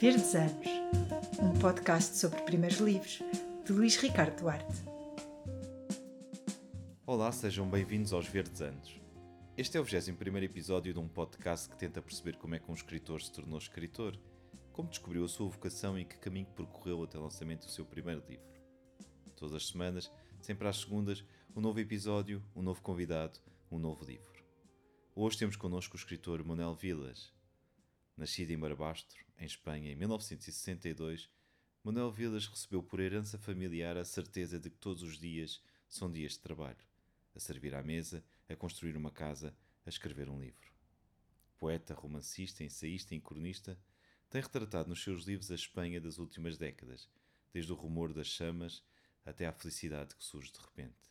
Verdes Anos, um podcast sobre primeiros livros de Luís Ricardo Duarte. Olá, sejam bem-vindos aos Verdes Anos. Este é o 21 episódio de um podcast que tenta perceber como é que um escritor se tornou escritor, como descobriu a sua vocação e que caminho percorreu até o lançamento do seu primeiro livro. Todas as semanas, sempre às segundas, um novo episódio, um novo convidado, um novo livro. Hoje temos connosco o escritor Manuel Vilas. Nascido em Barbastro, em Espanha, em 1962, Manuel Vilas recebeu por herança familiar a certeza de que todos os dias são dias de trabalho, a servir à mesa, a construir uma casa, a escrever um livro. Poeta, romancista, ensaísta e cronista, tem retratado nos seus livros a Espanha das últimas décadas, desde o rumor das chamas até à felicidade que surge de repente.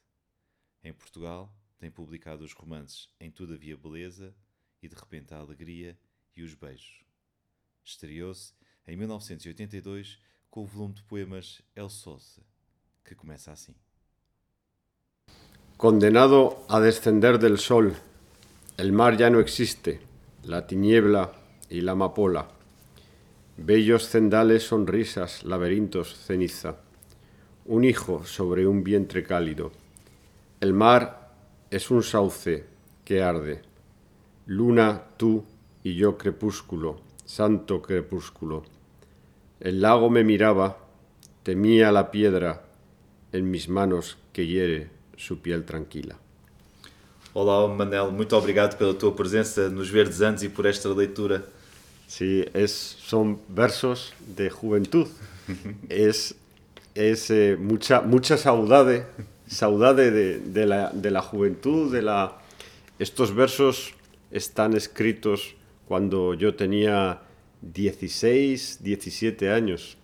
Em Portugal, tem publicado os romances Em Tudo Havia Beleza e De Repente a Alegria e os Beijos. Estreou-se em 1982 com o volume de poemas El Sousa, que começa assim. Condenado a descender del sol, el mar ya no existe, la tiniebla y la amapola. Bellos cendales, sonrisas, laberintos, ceniza. Un hijo sobre un vientre cálido. El mar es un sauce que arde. Luna, tú y yo crepúsculo, santo crepúsculo. El lago me miraba, temía la piedra en mis manos que hiere su piel tranquila. Olá, Manel, muito obrigado pela tua presença nos Verdes Anos e por esta leitura. Sí, es, son versos de juventud. es es eh, mucha, mucha saudade, saudade de, de, la, de la juventud, de la... Estos versos están escritos cuando yo tenía 16, 17 anos.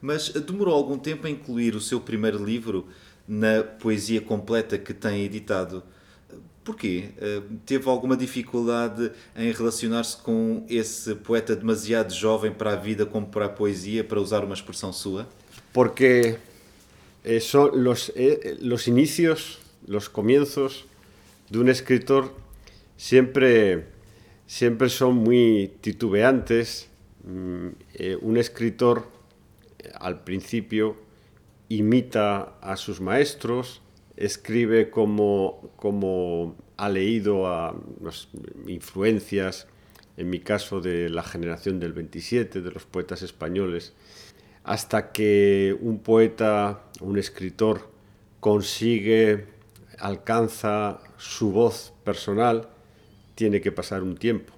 Mas demorou algum tempo a incluir o seu primeiro livro na poesia completa que tem editado. Porquê? Eh, teve alguma dificuldade em relacionar-se com esse poeta demasiado jovem para a vida como para a poesia, para usar uma expressão sua? Porque eh, son los, eh, los inicios, los comienzos de un escritor siempre, siempre son muy titubeantes. Mm, eh, un escritor eh, al principio imita a sus maestros, escribe como, como ha leído a influencias, en mi caso de la generación del 27, de los poetas españoles, hasta que un poeta, un escritor, consigue, alcanza su voz personal, tiene que passar um tempo.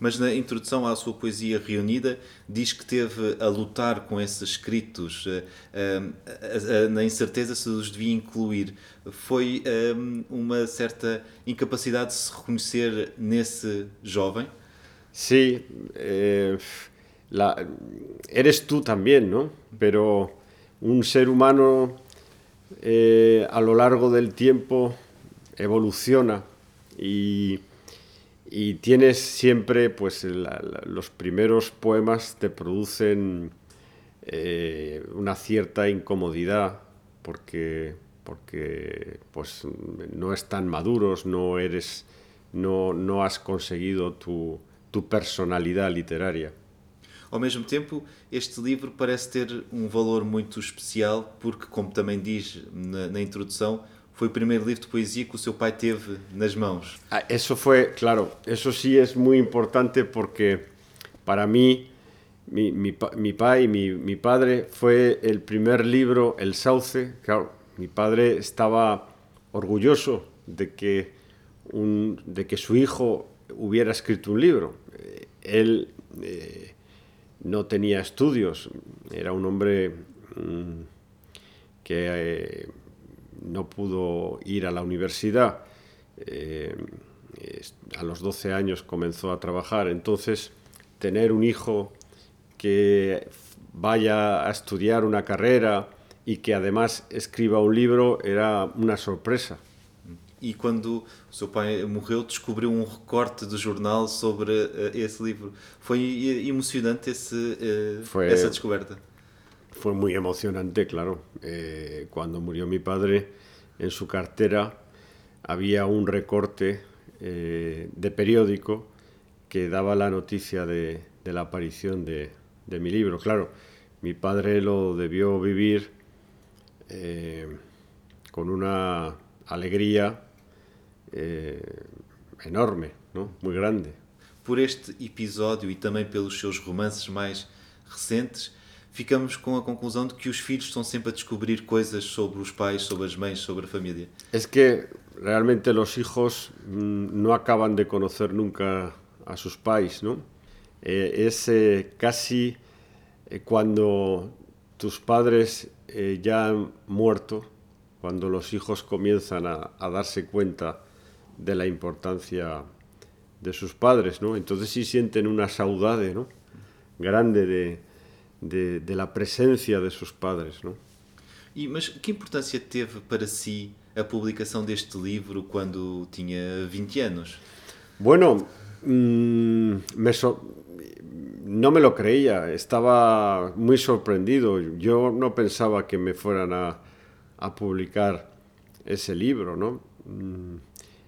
Mas na introdução à sua poesia reunida, diz que teve a lutar com esses escritos, eh, eh, na incerteza se os devia incluir. Foi eh, uma certa incapacidade de se reconhecer nesse jovem? Sim. Eh, la, eres tú también, ¿no? Pero un ser humano eh, a lo largo del tiempo evoluciona y, y tienes siempre, pues los primeros poemas te producen eh, una cierta incomodidad porque, porque pues, no están maduros, no, eres, no, no has conseguido tu, tu personalidad literaria. Ao mesmo tempo, este livro parece ter um valor muito especial, porque, como também diz na, na introdução, foi o primeiro livro de poesia que o seu pai teve nas mãos. Ah, eso fue, claro, eso sí es muy importante porque para mí, mi, mi, mi pai, mi, mi padre, fue el primer libro, El Sauce. Claro, mi padre estaba orgulloso de que, un, de que su hijo hubiera escrito un libro. Él eh, no tenía estudios, era un hombre mmm, que eh, no pudo ir a la universidad. Eh, a los 12 años comenzó a trabajar, entonces tener un hijo que vaya a estudiar una carrera y que además escriba un libro era una sorpresa. e quando o seu pai morreu descobriu um recorte do jornal sobre uh, esse livro. Foi emocionante esse, uh, foi, essa descoberta? Foi muito emocionante, claro. Eh, quando murió mi padre, en su cartera había un recorte eh, de periódico que daba la noticia de, la aparición de, mi libro. Claro, mi padre lo debió vivir eh, con una alegría enorme, ¿no? muy grande. Por este episódio e também pelos seus romances mais recentes, ficamos com a conclusão de que os filhos estão sempre a descobrir coisas sobre os pais, sobre as mães, sobre a família. Es que realmente los hijos mm, no acaban de conocer nunca a sus pais. Eh, es eh, casi eh, cuando tus padres eh, ya han muerto, cuando los hijos comienzan a, a darse cuenta de la importancia de sus padres, ¿no? Entonces sí sienten una saudade, ¿no? Grande de, de, de la presencia de sus padres, ¿no? E, mas que importância teve para si a publicação deste livro quando tinha 20 anos? Bueno, mm, me so- no me lo creía, estaba muy sorprendido. Yo no pensaba que me fueran a, a publicar ese libro, ¿no? Mm,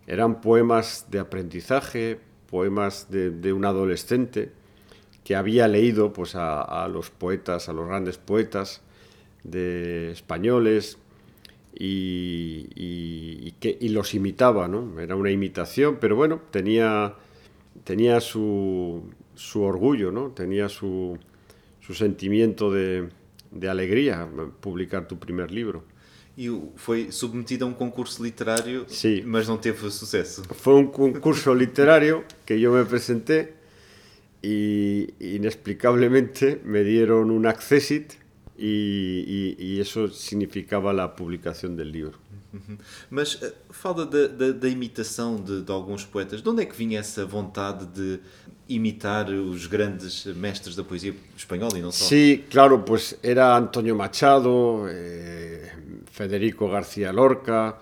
Eran poemas de aprendizaje, poemas de, de un adolescente que había leído pues, a, a los poetas, a los grandes poetas de españoles y, y- que, y los imitaba, ¿no? Era una imitación, pero bueno, tenía, tenía su, su orgullo, ¿no? Tenía su, su sentimiento de, de alegría publicar tu primer libro. E foi submetido a um concurso literário, Sim. mas não teve sucesso. Fue un concurso literario que yo me presenté y inexplicablemente me dieron un accessit y, y- y eso significaba la publicación del libro. Mas eh, fala da, da, da imitação de, de alguns poetas. De onde é que vinha essa vontade de imitar os grandes mestres da poesia espanhola e não só? Sí, claro, pues era Antonio Machado, eh, Federico García Lorca,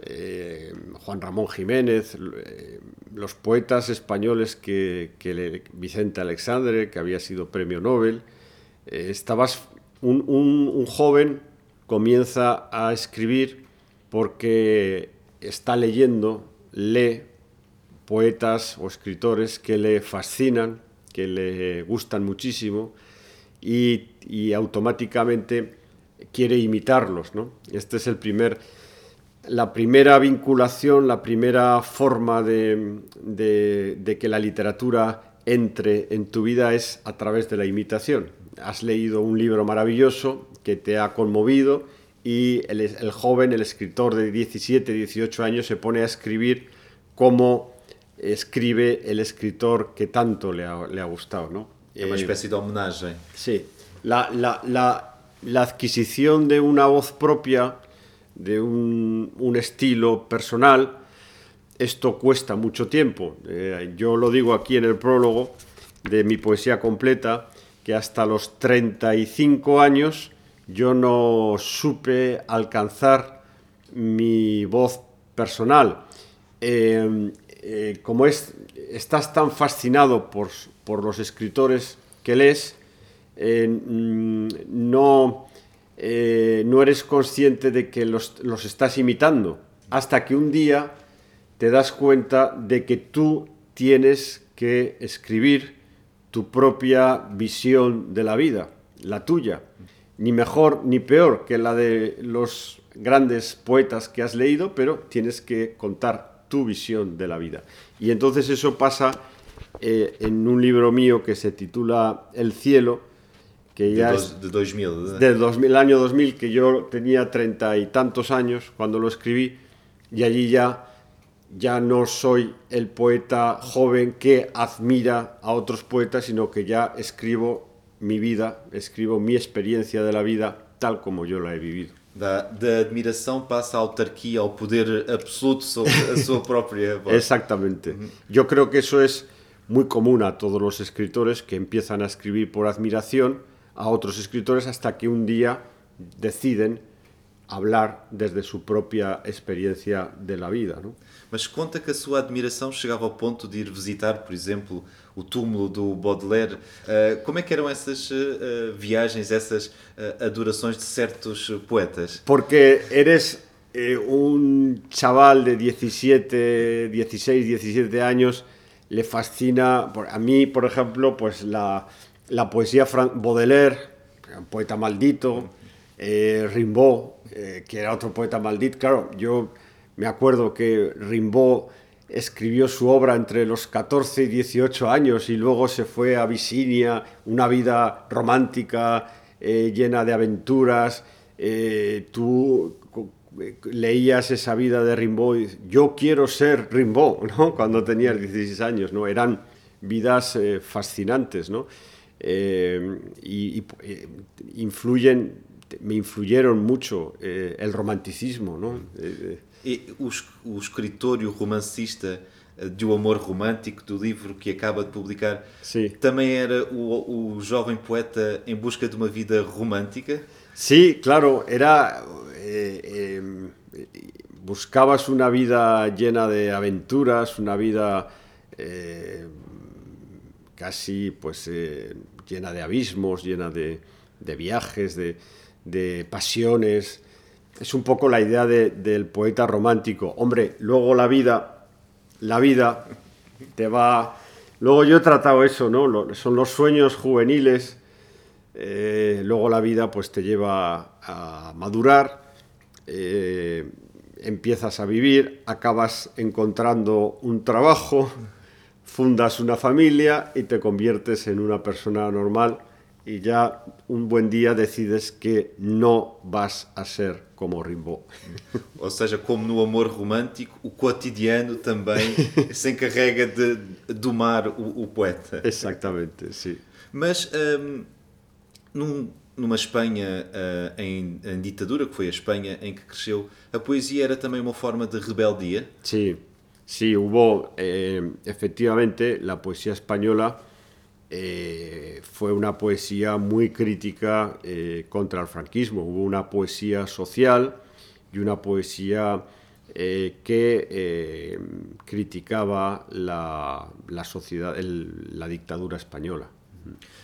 eh, Juan Ramón Jiménez, eh, los poetas españoles que, Vicente Alexandre, que había sido premio Nobel. eh, estabas, un joven comienza a escribir porque está leyendo, lee poetas o escritores que le fascinan, que le gustan muchísimo y, y automáticamente quiere imitarlos. ¿no? Este es el primer, la primera vinculación, la primera forma de, de- de que la literatura entre en tu vida es a través de la imitación. Has leído un libro maravilloso que te ha conmovido y el, el joven, el escritor de 17, 18 años se pone a escribir como escribe el escritor que tanto le ha, le ha gustado. ¿no? Uma Eh, espécie de homenagem. Sí, la, la- la- la adquisición de una voz propia, de un, un estilo personal, esto cuesta mucho tiempo. Eh, yo lo digo aquí en el prólogo de mi poesía completa, que hasta los 35 años yo no supe alcanzar mi voz personal. Eh, eh, como es, estás tan fascinado por, por los escritores que lees, mm, no, eh, no eres consciente de que los, los estás imitando, hasta que un día te das cuenta de que tú tienes que escribir tu propia visión de la vida, la tuya, ni mejor ni peor que la de los grandes poetas que has leído, pero tienes que contar tu visión de la vida. Y entonces eso pasa eh, en un libro mío que se titula El cielo, que De, dos, de 2000. né? del 2000, el año 2000, que yo tenía treinta y tantos años cuando lo escribí, y allí ya, ya no soy el poeta joven que admira a otros poetas, sino que ya escribo mi vida, escribo mi experiencia de la vida tal como yo la he vivido. Da, da admiração passa à autarquia, ao poder absoluto sobre a sua própria voz. Exactamente. Yo creo que eso es muy común a todos los escritores que empiezan a escribir por admiración a otros escritores hasta que un día deciden hablar desde su propia experiencia de la vida. ¿no? Mas conta que a sua admiração chegava ao ponto de ir visitar, por exemplo, o túmulo do Baudelaire. Ah, como é que eram essas ah, viagens, essas ah, adorações de certos poetas? Porque eres eh, un chaval de 17, 16, 17 años, le fascina, a mí, por ejemplo, pues la, la poesía Fran Baudelaire, poeta maldito, eh, Rimbaud, eh, que era otro poeta maldito. Claro, yo me acuerdo que Rimbaud escribió su obra entre los 14 y 18 años y luego se fue a Abisinia, una vida romántica, eh, llena de aventuras. Tú leías esa vida de Rimbaud y yo quiero ser Rimbaud, ¿no? Cuando tenías 16 años, ¿no? Eran vidas fascinantes, ¿no? Y, influyen, me influyeron mucho el romanticismo, ¿no? E o, o escritor e o romancista eh, de O Amor Romântico, do livro que acaba de publicar, Sim. também era o, o jovem poeta em busca de uma vida romântica? Sí, claro, era. Eh, eh, buscabas una vida llena de aventuras, una vida eh, casi pues eh, llena de abismos, llena de, viajes, de, de pasiones es un poco la idea del poeta romántico. Hombre, luego la vida, la vida te va... Luego yo he tratado eso, ¿no? Son los sueños juveniles, eh, luego la vida pues te lleva a madurar, eh, empiezas a vivir, acabas encontrando un trabajo, fundas una familia y te conviertes en una persona normal y ya un buen día decides que no vas a ser como Rimbaud. Ou seja, como no amor romântico, o cotidiano também se encarrega de domar o, o poeta. Exatamente, sim. Mas um, num, numa Espanha uh, em, em, ditadura, que foi a Espanha em que cresceu, a poesia era também uma forma de rebeldia? Sim, sim, hubo, eh, efectivamente, a poesia espanhola Eh, fue una poesía muy crítica eh, contra el franquismo. Hubo una poesía social y una poesía que criticaba la, la sociedad, el, la dictadura española.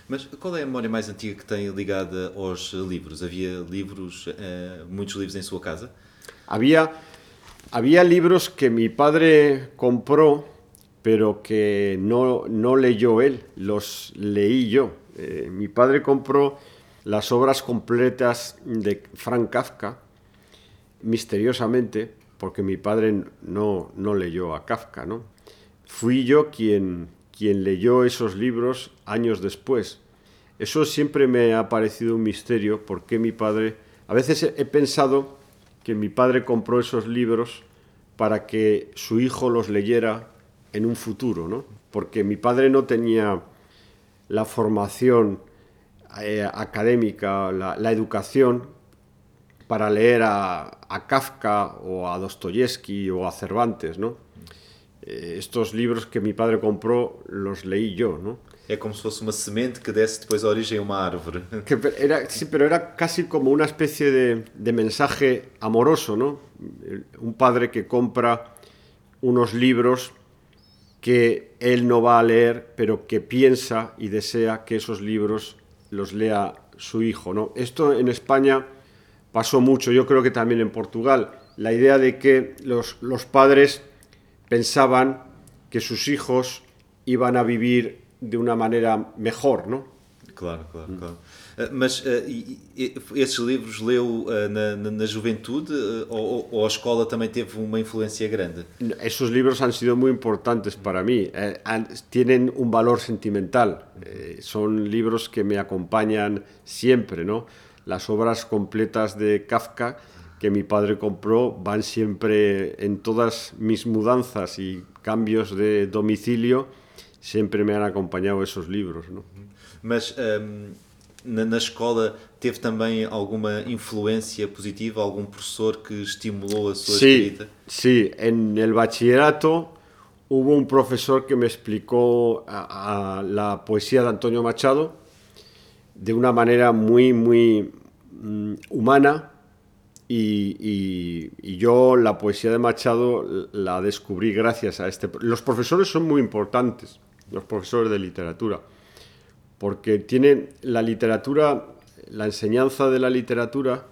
Mas qual é a memória mais antiga que tem ligada aos livros? Havia livros, muitos livros em sua casa? Había, había libros que mi padre compró pero que no, no leyó él, los leí yo. Eh, mi padre compró las obras completas de Frank Kafka, misteriosamente, porque mi padre no, no leyó a Kafka, ¿no? Fui yo quien, quien leyó esos libros años después. Eso siempre me ha parecido un misterio, porque mi padre... A veces he pensado que mi padre compró esos libros para que su hijo los leyera en un futuro, ¿no? Porque mi padre no tenía la formación eh, académica, la, educación para leer a, Kafka o a Dostoyevsky o a Cervantes, ¿no? Eh, estos libros que mi padre compró los leí yo, ¿no? Es como si fuese una semente que desse después origen a una árvore. era, sí, pero era casi como una especie de, de mensaje amoroso, ¿no? Un padre que compra unos libros que él no va a leer, pero que piensa y desea que esos libros los lea su hijo. ¿no? Esto en España pasó mucho, yo creo que también en Portugal, la idea de que los, los padres pensaban que sus hijos iban a vivir de una manera mejor, ¿no? Claro, claro, claro. Eh, mas uh, esses livros leu uh, na, na, juventude uh, ou, ou, a escola também teve uma influência grande? Esos libros han sido muy importantes para mí. Han, tienen un valor sentimental. Son libros que me acompañan siempre, ¿no? Las obras completas de Kafka que mi padre compró van siempre en todas mis mudanzas y cambios de domicilio. Siempre me han acompañado esos libros, ¿no? Mas um na, na, escola teve também alguma influência positiva, algum professor que estimulou a sua sí, escrita? Sí, en el bachillerato hubo un profesor que me explicó a, a la poesía de Antonio Machado de una manera muy, muy um, humana y, y, y, yo la poesía de Machado la descubrí gracias a este. Los profesores son muy importantes, los profesores de literatura porque tiene la literatura, la enseñanza de la literatura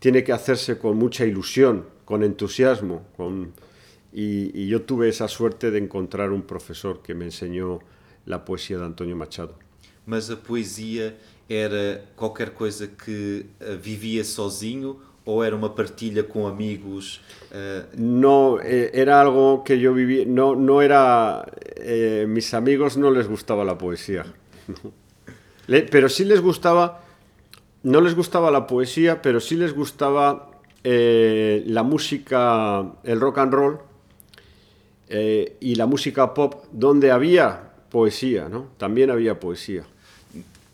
tiene que hacerse con mucha ilusión, con entusiasmo, con, y, y, yo tuve esa suerte de encontrar un profesor que me enseñó la poesía de Antonio Machado. mas a poesia era qualquer coisa que uh, vivia sozinho ou era uma partilha com amigos? Uh... No, eh, era algo que yo viví, no, no era, eh, mis amigos no les gustaba la poesía, Le, pero sí les gustaba, no les gustaba la poesía, pero sí les gustaba eh, la música, el rock and roll eh, y la música pop, donde había poesía, ¿no? También había poesía.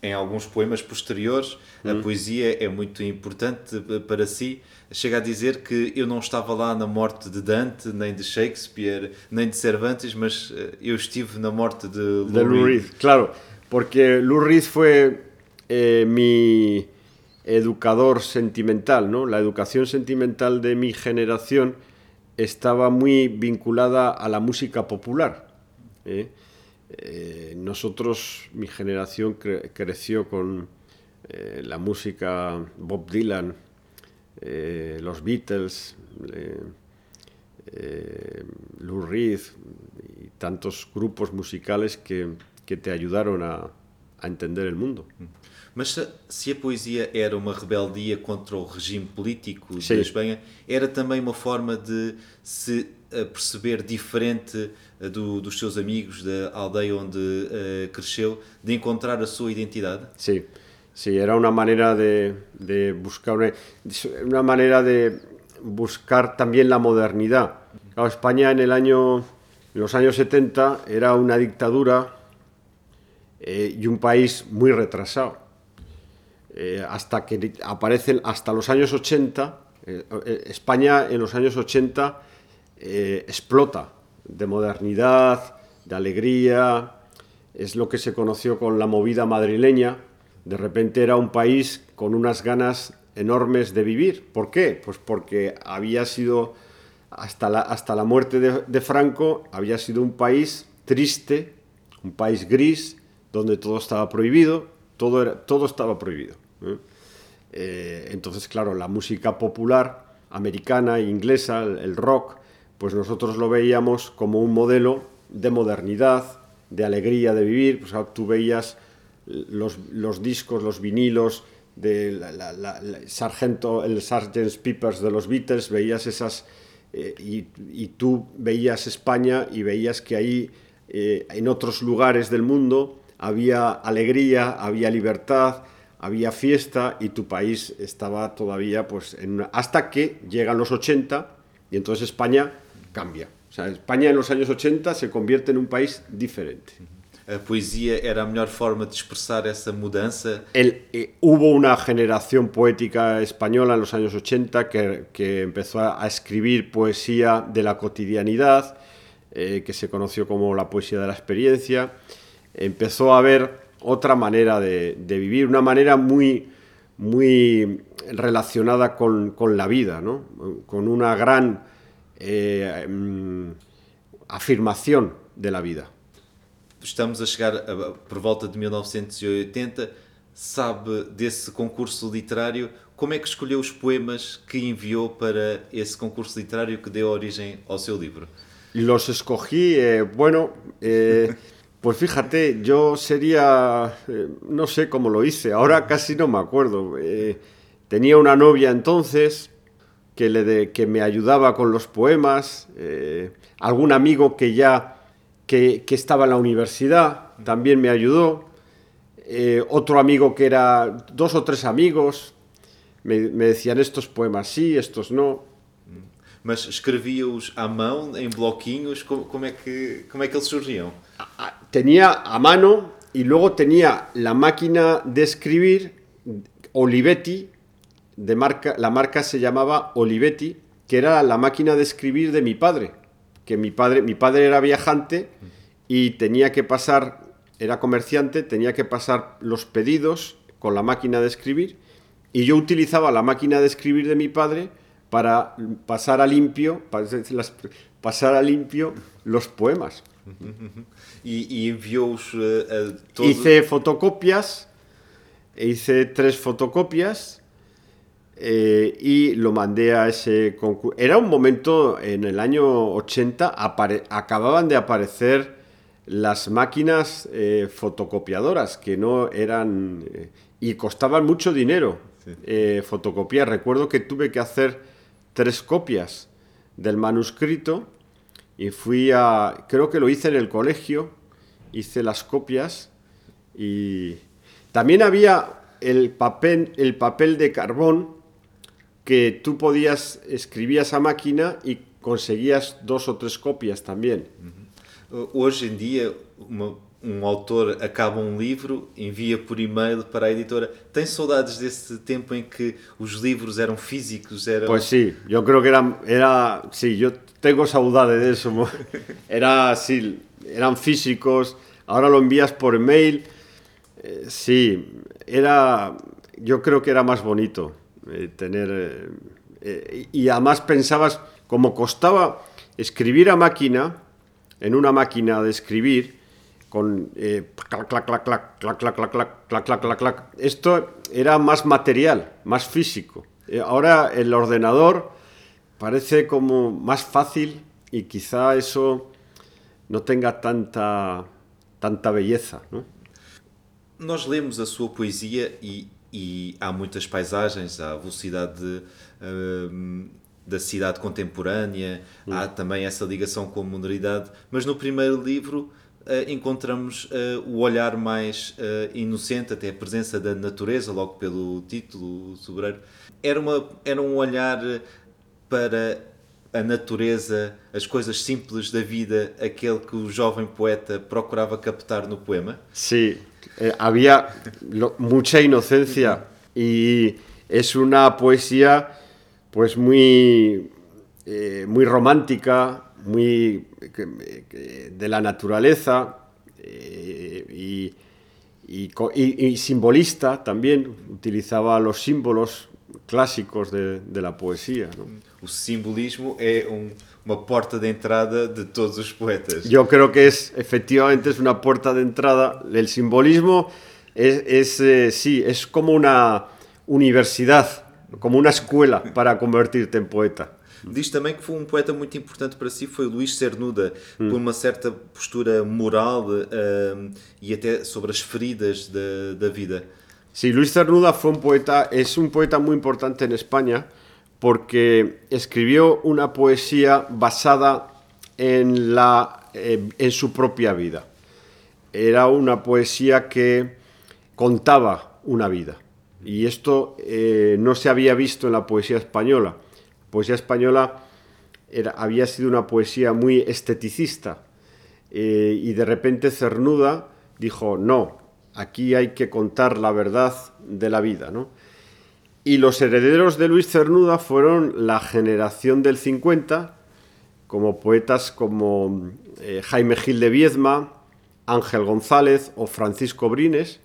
em alguns poemas posteriores, a hum. poesia é muito importante para si. Chega a dizer que eu não estava lá na morte de Dante, nem de Shakespeare, nem de Cervantes, mas eh, eu estive na morte de Lou, de Lou Reed. Reed. Claro, porque Lou Reed foi eh, mi educador sentimental, ¿no? La educación sentimental de mi generación estaba muy vinculada a la música popular. ¿eh? Eh, nosotros, mi generación creció con eh, la música Bob Dylan, eh, los Beatles, Lou Reed y tantos grupos musicales que, que te ayudaron a, a entender el mundo. Mas se a poesia era uma rebeldia contra o regime político Sim. da Espanha, era também uma forma de se perceber diferente do, dos seus amigos da aldeia onde uh, cresceu, de encontrar a sua identidade? Sí, sí, era una manera de, buscar una, manera de buscar también la modernidad. España en los años 70 era una dictadura eh, y un país muy retrasado. Eh, hasta que aparecen, hasta los años 80, eh, España en los años 80 eh, explota de modernidad, de alegría, es lo que se conoció con la movida madrileña. De repente era un país con unas ganas enormes de vivir. ¿Por qué? Pues porque había sido, hasta la, hasta la muerte de, Franco, había sido un país triste, un país gris, donde todo estaba prohibido, todo, todo estaba prohibido. ¿eh? Eh, entonces, claro, la música popular americana e inglesa, el rock, pues nosotros lo veíamos como un modelo de modernidad, de alegría de vivir. Pues, tú veías los, los, discos, los vinilos de la, Sargento, el Sgt. Peppers de los Beatles, veías esas eh, y, tú veías España y veías que ahí eh, en otros lugares del mundo había alegría, había libertad, había fiesta y tu país estaba todavía pues en hasta que llegan los 80 y entonces España cambia. O sea, España en los años 80 se convierte en un país diferente. La poesía era la mejor forma de expresar esa mudanza. Eh, hubo una generación poética española en los años 80 que, que empezó a, escribir poesía de la cotidianidad, eh, que se conoció como la poesía de la experiencia. Empezó a haber otra manera de, de vivir, una manera muy, muy relacionada con, con la vida, ¿no? con una gran eh, mm, afirmación de la vida. Estamos a chegar a, por volta de 1980. Sabe desse concurso literário? Como é que escolheu os poemas que enviou para esse concurso literário que deu origem ao seu livro? Los escogí, eh, bueno, eh, pues fíjate, yo sería, eh, no sé cómo lo hice, ahora casi no me acuerdo. Eh, tenía una novia entonces, que, le que me ayudaba con los poemas, eh, algún amigo que ya que, que, estaba en la universidad también me ayudó, eh, otro amigo que era, dos o tres amigos, me, me decían estos poemas sí, estos no. Mas escrevia-os à mão, em bloquinhos, como, como, é que, como é que eles surgiam? Tenía a mano y luego tenía la máquina de escribir Olivetti, de marca, la marca se llamaba Olivetti, que era la máquina de escribir de mi padre, que mi padre, mi padre era viajante y tenía que pasar, era comerciante, tenía que pasar los pedidos con la máquina de escribir y yo utilizaba la máquina de escribir de mi padre para pasar a limpio, pasar a limpio los poemas. Y, y envió uh, Hice fotocopias, hice tres fotocopias eh, y lo mandé a ese concurso. Era un momento en el año 80, acababan de aparecer las máquinas eh, fotocopiadoras, que no eran... eh, y costaban mucho dinero fotocopiar. Recuerdo que tuve que hacer tres copias del manuscrito y fui a... Creo que lo hice en el colegio, hice las copias y también había el papel, el papel de carbón que tú podías, escribías a máquina y conseguías dos o tres copias también. Hoje em dia, uma- um autor acaba um livro, envia por e-mail para a editora. Tem saudades desse tempo em que os livros eram físicos? Eram... Pues sí, yo creo que eran, era, sí, yo tengo saudade de eso. mo- Era, sí, eran físicos, ahora lo envías por email. Eh, sí, era, yo creo que era más bonito eh, tener, eh, eh, y además pensabas, como costaba escribir a máquina, en una máquina de escribir, con eh, clac, clac, clac, clac, clac, clac, clac, clac, clac, clac. Esto era más material, más físico. Eh, Ahora el ordenador parece como más fácil y quizá eso no tenga tanta, tanta belleza, ¿no? Nós lemos a sua poesia e, e há muitas paisagens, há a velocidade hum, da cidade contemporânea, há também essa ligação com a modernidade, mas no primeiro livro eh, encontramos eh, o olhar mais eh, inocente, até a presença da natureza, logo pelo título, o Sobreiro. Era, uma, era um olhar para a natureza, as coisas simples da vida, aquele que o jovem poeta procurava captar no poema. Sí, eh, había lo- mucha inocencia y es una poesía pues muy, eh, muy romántica, muy de la naturaleza eh, y, y y- y simbolista también, utilizaba los símbolos clásicos de, de la poesía. ¿no? Simbolismo é um- uma porta de entrada de todos os poetas. Yo creo que es, efectivamente, es una puerta de entrada. El simbolismo es, es, eh, sí, es como una universidad, como una escuela para convertirte en poeta. Diz também que foi um poeta muito importante para si, foi o Luís Cernuda, por uma certa postura moral eh, e até sobre as feridas da, da vida. Sí, Luis Cernuda fue un poeta, es un poeta muy importante en España porque escribió una poesía basada en, la, eh, en su propia vida. Era una poesía que contaba una vida. Y esto eh, no se había visto en la poesía española. La poesía española había sido una poesía muy esteticista. Eh, y de repente Cernuda dijo, no, aquí hay que contar la verdad de la vida. ¿no? Y los herederos de Luis Cernuda fueron la generación del 50, como poetas como eh, Jaime Gil de Viedma, Ángel González o Francisco Brines,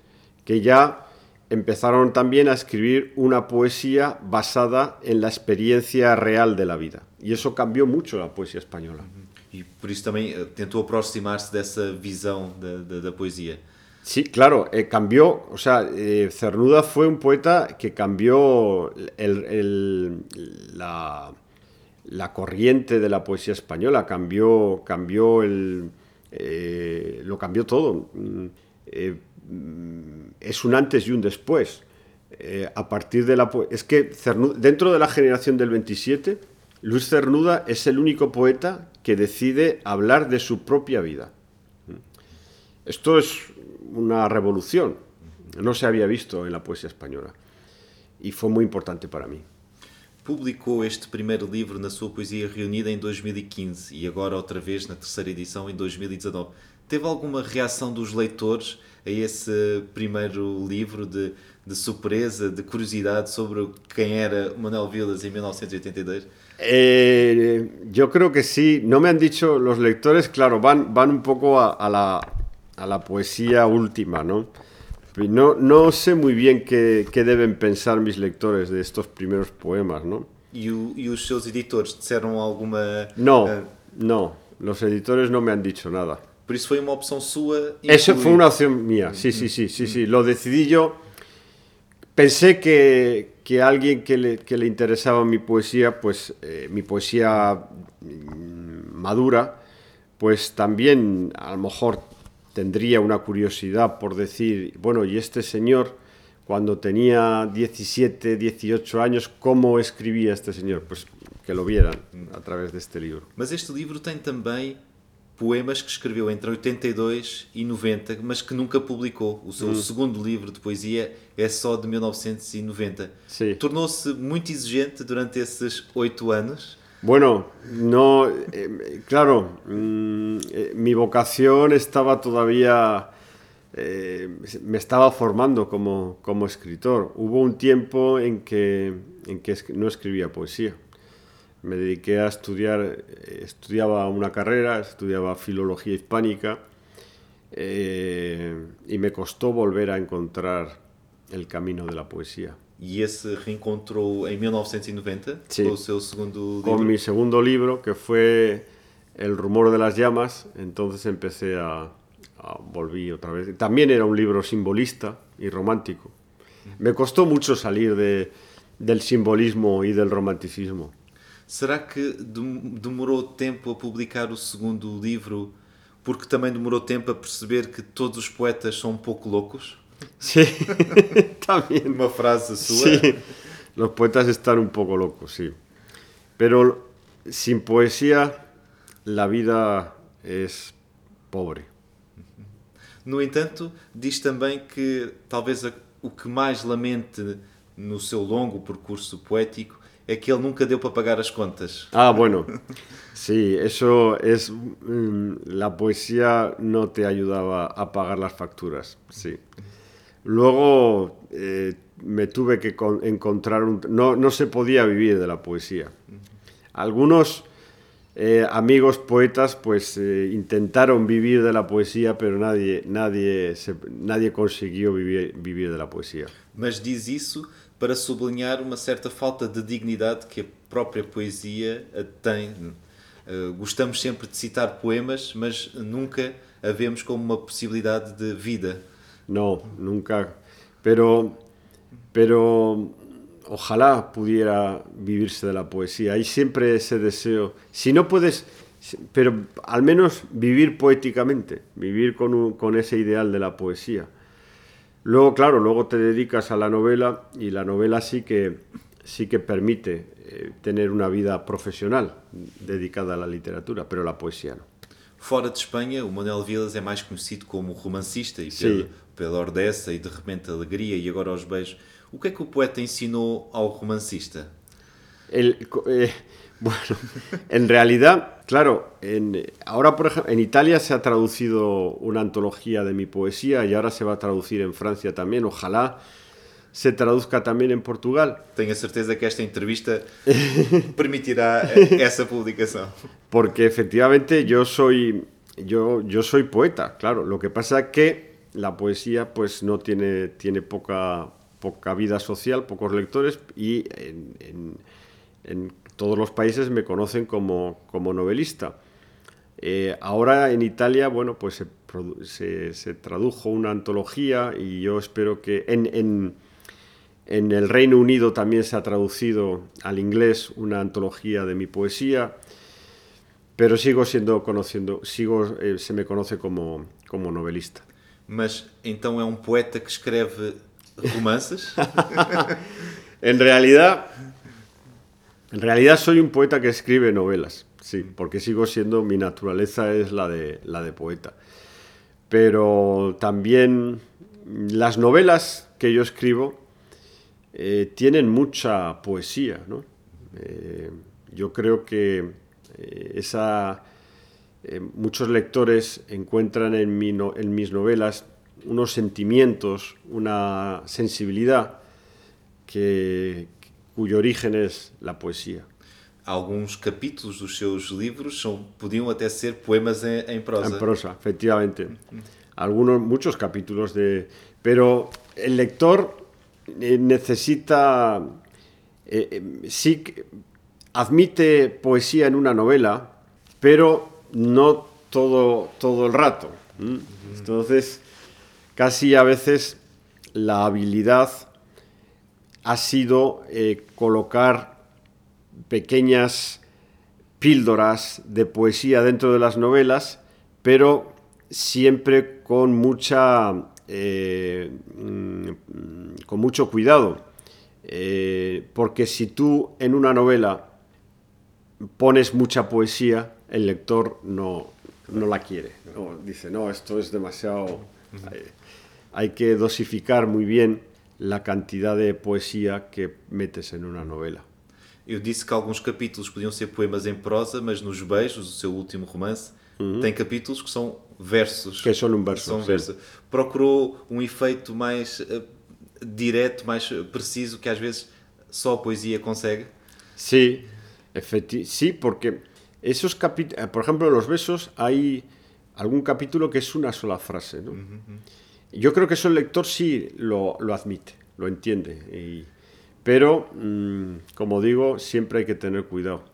que ya empezaron también a escribir una poesía basada en la experiencia real de la vida. Y eso cambió mucho la poesía española. E por isso também eh, tentou aproximar-se dessa visão da, da, da poesia. Sí, claro, eh, cambió, o sea, eh, Cernuda fue un poeta que cambió el- la, la corriente de la poesía española, cambió, cambió el, eh, lo cambió todo. Mm, mm, es un antes y un después. A partir de la es que dentro de la generación del 27, Luis Cernuda es el único poeta que decide hablar de su propia vida. Esto es una revolución. No se había visto en la poesía española. Y fue muy importante para mí. Publicou este primeiro livro na sua poesia reunida em 2015 e agora outra vez na terceira edição em 2019. Teve alguma reação dos leitores a esse primeiro livro de, de surpresa, de curiosidade sobre quem era Manuel Vilas em 1982? Eh, yo creo que sí. No me han dicho los lectores, claro, van, van un poco a, a la, a la poesía última, ¿no? No, no sé muy bien qué, qué deben pensar mis lectores de estos primeros poemas, ¿no? E, o- e os seus editores disseram alguma. No, eh, no, los editores no me han dicho nada. por isso foi uma opção sua. Eso fue una opción mía, sí, sí, sí, sí, sí. Lo decidí yo. Pensé que, que alguien que le, que le interesaba mi poesía, pues eh, mi poesía mm, madura, pues también a lo mejor tendría una curiosidad por decir, bueno, y este señor, cuando tenía 17, 18 años, ¿cómo escribía este señor? Pues que lo vieran a través de este libro. Mas este livro tem também poemas que escreveu entre 82 e 90, mas que nunca publicou. O seu segundo livro de poesia é só de 1990. Sim. Tornou-se muito exigente durante esses oito anos. Bueno, no, eh, claro, mm, eh, mi vocación estaba todavía, eh, me estaba formando como, como escritor. Hubo un tiempo en que, en que no escribía poesía. Me dediqué a estudiar, estudiaba una carrera, estudiaba filología hispánica y me costó volver a encontrar el camino de la poesía. E esse reencontrou em 1990 Sim. com o seu segundo con livro. mi segundo libro, que fue El rumor de las llamas, entonces empecé a, a- volví otra vez. También era un libro simbolista y romántico. Me costó mucho salir de, del simbolismo y del romanticismo. Será que dem- demorou tempo a publicar o segundo livro porque também demorou tempo a perceber que todos os poetas são um pouco loucos? Sí, también. Uma frase sua. Sí, los poetas están un poco locos, sí. Pero sin poesía la vida es pobre. No entanto, diz também que talvez a- o que mais lamente no seu longo percurso poético é que ele nunca deu para pagar as contas. Ah, bueno. Sí, eso es... mm, la poesía no te ayudaba a pagar las facturas, sí. Luego eh, me tuve que con- encontrar un... No, no se podía vivir de la poesía. Algunos eh, amigos poetas pues eh, intentaron vivir de la poesía, pero nadie, nadie, se- nadie consiguió vivir, vivir de la poesía. Mas diz isso para sublinhar uma certa falta de dignidade que a própria poesia eh, tem. Eh, Gostamos sempre de citar poemas, mas nunca a vemos como uma possibilidade de vida. No, nunca. Pero, pero ojalá pudiera vivirse de la poesía. Hay siempre ese deseo. Si no puedes, pero al menos vivir poéticamente, vivir con, un- con ese ideal de la poesía. Luego, claro, luego te dedicas a la novela y la novela sí que, sí que permite eh, tener una vida profesional dedicada a la literatura, pero la poesía no. Fora de Espanha, o Manuel Vilas é mais conhecido como romancista e pela, pela Ordessa e de repente Alegria e agora aos beijos. O que é que o poeta ensinou ao romancista? El, eh, bueno, en realidad, claro, en, ahora por ejemplo, en Italia se ha traducido una antología de mi poesía y ahora se va a traducir en Francia también. Ojalá se traduzca también en Portugal, Tenho a certeza que esta entrevista permitirá essa publicação. porque efectivamente yo soy, yo, yo soy poeta, claro. Lo que pasa es que la poesía pues no tiene, tiene poca, poca vida social, pocos lectores y en, todos los países me conocen como, como novelista. Eh, ahora en Italia, bueno, pues se- se tradujo una antología y yo espero que en, en- en el Reino Unido también se ha traducido al inglés una antología de mi poesía, pero sigo siendo conociendo, sigo, eh, se me conoce como, como novelista. Mas então é um poeta que escreve romances? En realidad, en realidad soy un poeta que escribe novelas, sí, porque sigo siendo, mi naturaleza es la de, la de poeta. Pero también las novelas que yo escribo eh, tienen mucha poesía. Eh, yo creo que eh, esa, eh, muchos lectores encuentran en, mi no- en mis novelas unos sentimientos, una sensibilidad que, cuyo origen es la poesía. Alguns capítulos dos seus livros são, podiam até ser poemas em, em prosa. En prosa, efectivamente. Algunos, muchos capítulos de... Pero el lector eh, necesita... eh, eh, sí, admite poesía en una novela, pero no todo, todo el rato. Entonces, casi a veces la habilidad ha sido eh, colocar pequeñas píldoras de poesía dentro de las novelas, pero siempre con mucha eh, mm, con mucho cuidado. Eh, porque si tú en una novela pones mucha poesía, el lector no, no la quiere. Dice, no, esto es demasiado... Hay, que dosificar muy bien la cantidad de poesía que metes en una novela. Eu disse que alguns capítulos podiam ser poemas em prosa, mas nos Beijos, o seu último romance, tem capítulos que são versos. Que são um verso. São versos. Procurou um efeito mais uh, direto, mais preciso, que às vezes só a poesía consegue. Sí, sí, porque esos capítulos, eh, por ejemplo, los besos hay algún capítulo que es una sola frase. ¿no? Uh -huh. Yo creo que eso el lector sí lo, lo admite, lo entiende. Y, pero, mmm, como digo, siempre hay que tener cuidado.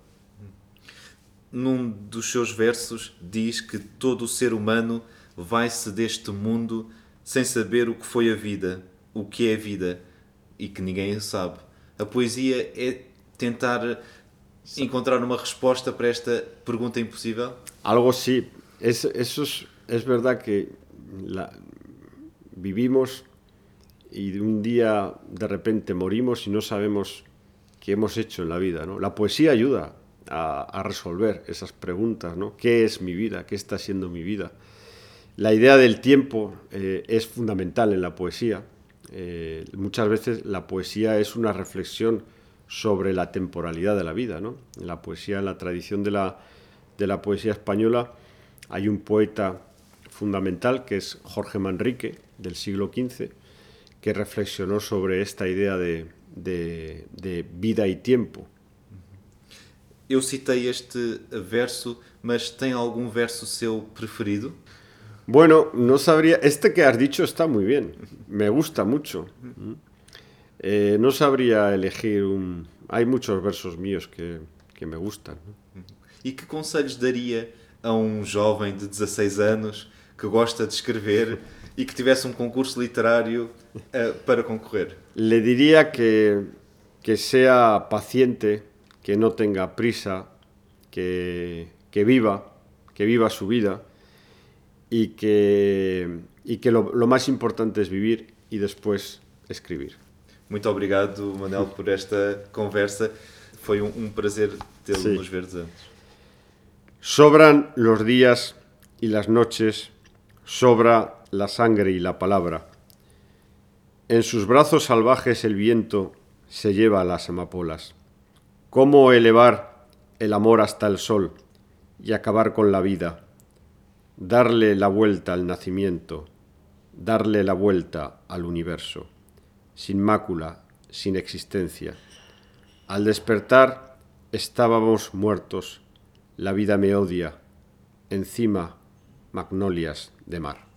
Num dos seus versos diz que todo ser humano vai-se deste mundo sem saber o que foi a vida, o que é a vida e que ninguém sabe. A poesia é tentar encontrar uma resposta para esta pergunta impossível? Algo sí. Es, eso es, es verdad que la, vivimos y un día de repente morimos y no sabemos qué hemos hecho en la vida. ¿no? La poesía ayuda a, a, resolver esas preguntas. ¿no? ¿Qué es mi vida? ¿Qué está siendo mi vida? La idea del tiempo eh, es fundamental en la poesía. Eh, muchas veces la poesía es una reflexión sobre la temporalidad de la vida. ¿no? En la poesía, en la tradición de la, de la poesía española, hay un poeta fundamental que es Jorge Manrique, del siglo XV, que reflexionó sobre esta idea de, de, de vida y tiempo. Eu citei este verso, mas tem algum verso seu preferido? Bueno, no sabría. Este que has dicho está muy bien. Me gusta mucho. Eh, no sabría elegir un. Hay muchos versos míos que, que me gustan. E que conselhos daria a um jovem de 16 anos que gosta de escrever e que tivesse um concurso literário uh, para concorrer? Le diría que, que sea paciente, que no tenga prisa, que, que viva, que viva su vida y que, y que lo, lo más importante es vivir y después escribir. Muito obrigado, Manel, por esta conversa. Foi um, um prazer tê-lo Sí. nos verdes antes. Sobran los días y las noches, sobra la sangre y la palabra. En sus brazos salvajes el viento se lleva las amapolas. ¿Cómo elevar el amor hasta el sol y acabar con la vida? Darle la vuelta al nacimiento, darle la vuelta al universo, sin mácula, sin existencia. Al despertar estábamos muertos, la vida me odia, encima magnolias de mar.